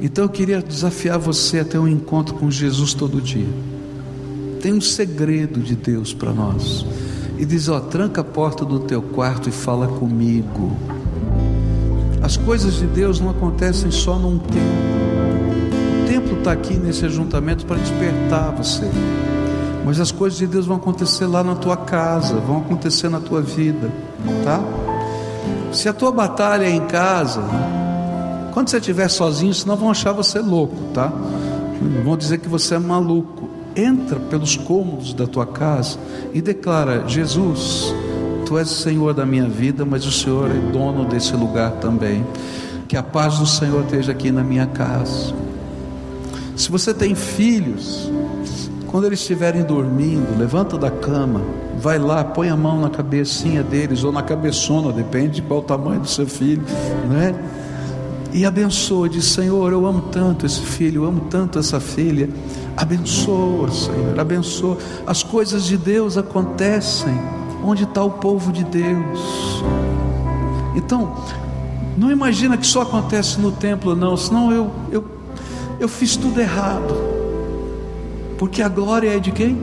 Então eu queria desafiar você a ter um encontro com Jesus todo dia. Tem um segredo de Deus para nós. E diz: Ó, tranca a porta do teu quarto e fala comigo. As coisas de Deus não acontecem só num templo. O templo está aqui nesse ajuntamento para despertar você. Mas as coisas de Deus vão acontecer lá na tua casa, vão acontecer na tua vida, tá? Se a tua batalha é em casa, quando você estiver sozinho, senão vão achar você louco, tá? Vão dizer que você é maluco. Entra pelos cômodos da tua casa e declara: Jesus, tu és o Senhor da minha vida, mas o Senhor é dono desse lugar também. Que a paz do Senhor esteja aqui na minha casa. Se você tem filhos, quando eles estiverem dormindo, levanta da cama, vai lá, põe a mão na cabecinha deles ou na cabeçona, depende de qual o tamanho do seu filho, né? E abençoa, diz: Senhor, eu amo tanto esse filho, eu amo tanto essa filha. Abençoa, Senhor, abençoa. As coisas de Deus acontecem onde está o povo de Deus. Então, não imagina que só acontece no templo, não, senão eu, eu, eu fiz tudo errado. Porque a glória é de quem?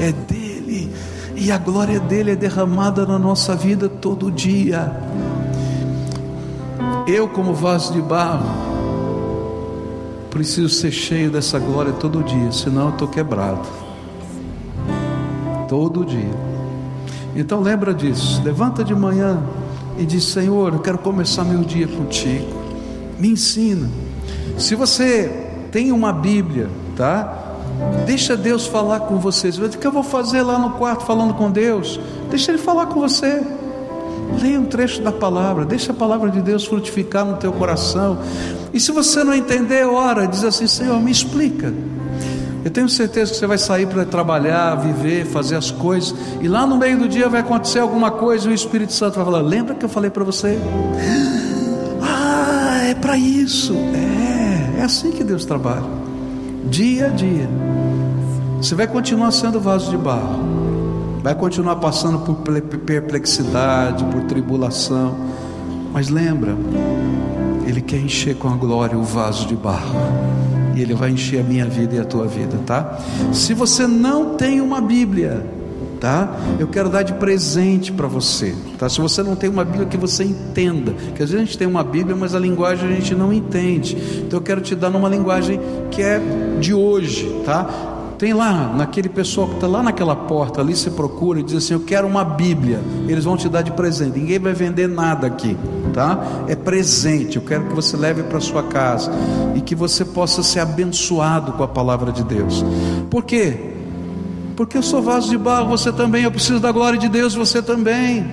É dele. E a glória dele é derramada na nossa vida todo dia. Eu, como vaso de barro, preciso ser cheio dessa glória todo dia, senão eu estou quebrado. Todo dia. Então lembra disso. Levanta de manhã e diz: Senhor, eu quero começar meu dia contigo. Me ensina. Se você tem uma Bíblia, tá? Deixa Deus falar com vocês. O que eu vou fazer lá no quarto falando com Deus? Deixa Ele falar com você. Leia um trecho da palavra, deixa a palavra de Deus frutificar no teu coração. E se você não entender, ora, diz assim: Senhor, me explica. Eu tenho certeza que você vai sair para trabalhar, viver, fazer as coisas, e lá no meio do dia vai acontecer alguma coisa e o Espírito Santo vai falar: Lembra que eu falei para você? Ah, é para isso. É, é assim que Deus trabalha, dia a dia. Você vai continuar sendo vaso de barro, vai continuar passando por perplexidade, por tribulação, mas lembra, Ele quer encher com a glória o vaso de barro, e Ele vai encher a minha vida e a tua vida, tá? Se você não tem uma Bíblia, tá? Eu quero dar de presente para você, tá? Se você não tem uma Bíblia que você entenda, que às vezes a gente tem uma Bíblia, mas a linguagem a gente não entende. Então eu quero te dar numa linguagem que é de hoje, tá? Tem lá, naquele pessoal que está lá naquela porta, ali você procura e diz assim: Eu quero uma Bíblia. Eles vão te dar de presente. Ninguém vai vender nada aqui, tá? É presente. Eu quero que você leve para sua casa e que você possa ser abençoado com a palavra de Deus. Por quê? Porque eu sou vaso de barro, você também. Eu preciso da glória de Deus, você também,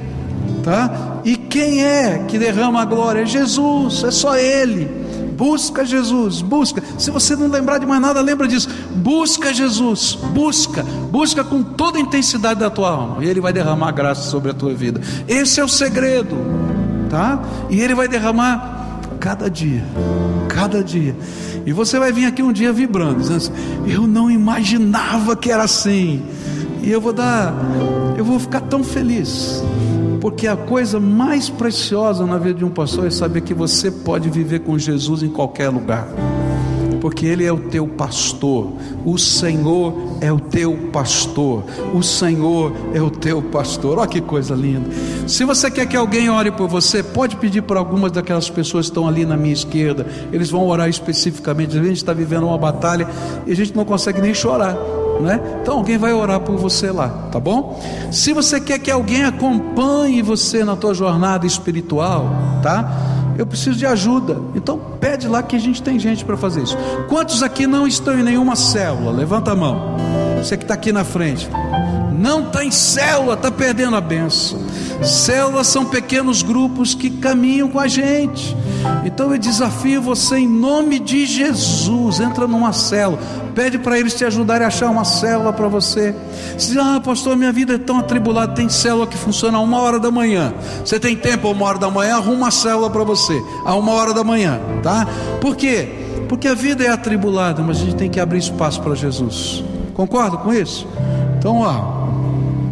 tá? E quem é que derrama a glória? É Jesus, é só Ele. Busca Jesus, busca. Se você não lembrar de mais nada, lembra disso. Busca Jesus, busca, busca com toda a intensidade da tua alma, e Ele vai derramar graça sobre a tua vida. Esse é o segredo, tá? E Ele vai derramar cada dia, cada dia. E você vai vir aqui um dia vibrando, dizendo assim, eu não imaginava que era assim. E eu vou dar, eu vou ficar tão feliz porque a coisa mais preciosa na vida de um pastor é saber que você pode viver com Jesus em qualquer lugar. Porque Ele é o teu pastor, o Senhor é o teu pastor, o Senhor é o teu pastor. Olha que coisa linda. Se você quer que alguém ore por você, pode pedir para algumas daquelas pessoas que estão ali na minha esquerda, eles vão orar especificamente. A gente está vivendo uma batalha e a gente não consegue nem chorar né? Então alguém vai orar por você lá, tá bom? Se você quer que alguém acompanhe você na tua jornada espiritual, tá? Eu preciso de ajuda. Então pede lá que a gente tem gente para fazer isso. Quantos aqui não estão em nenhuma célula? Levanta a mão. Você que está aqui na frente. Não está em célula, está perdendo a benção. Células são pequenos grupos que caminham com a gente. Então eu desafio você em nome de Jesus. Entra numa célula. Pede para eles te ajudarem a achar uma célula para você. Diz, ah, pastor, minha vida é tão atribulada. Tem célula que funciona a uma hora da manhã. Você tem tempo a uma hora da manhã? Arruma uma célula para você. A uma hora da manhã, tá? Por quê? Porque a vida é atribulada, mas a gente tem que abrir espaço para Jesus. Concorda com isso? Então, ó,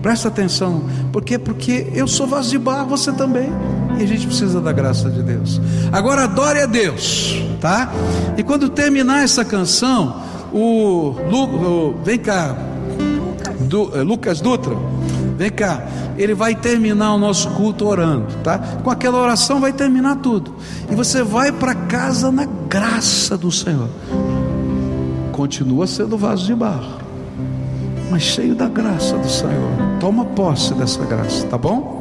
presta atenção. Por quê? Porque eu sou vaso de barro, você também. E a gente precisa da graça de Deus. Agora adore a Deus, tá? E quando terminar essa canção, o, Lu, o vem cá, é, Lucas Dutra, vem cá, ele vai terminar o nosso culto orando, tá? Com aquela oração vai terminar tudo. E você vai para casa na graça do Senhor. Continua sendo vaso de barro, mas cheio da graça do Senhor. Toma posse dessa graça, tá bom?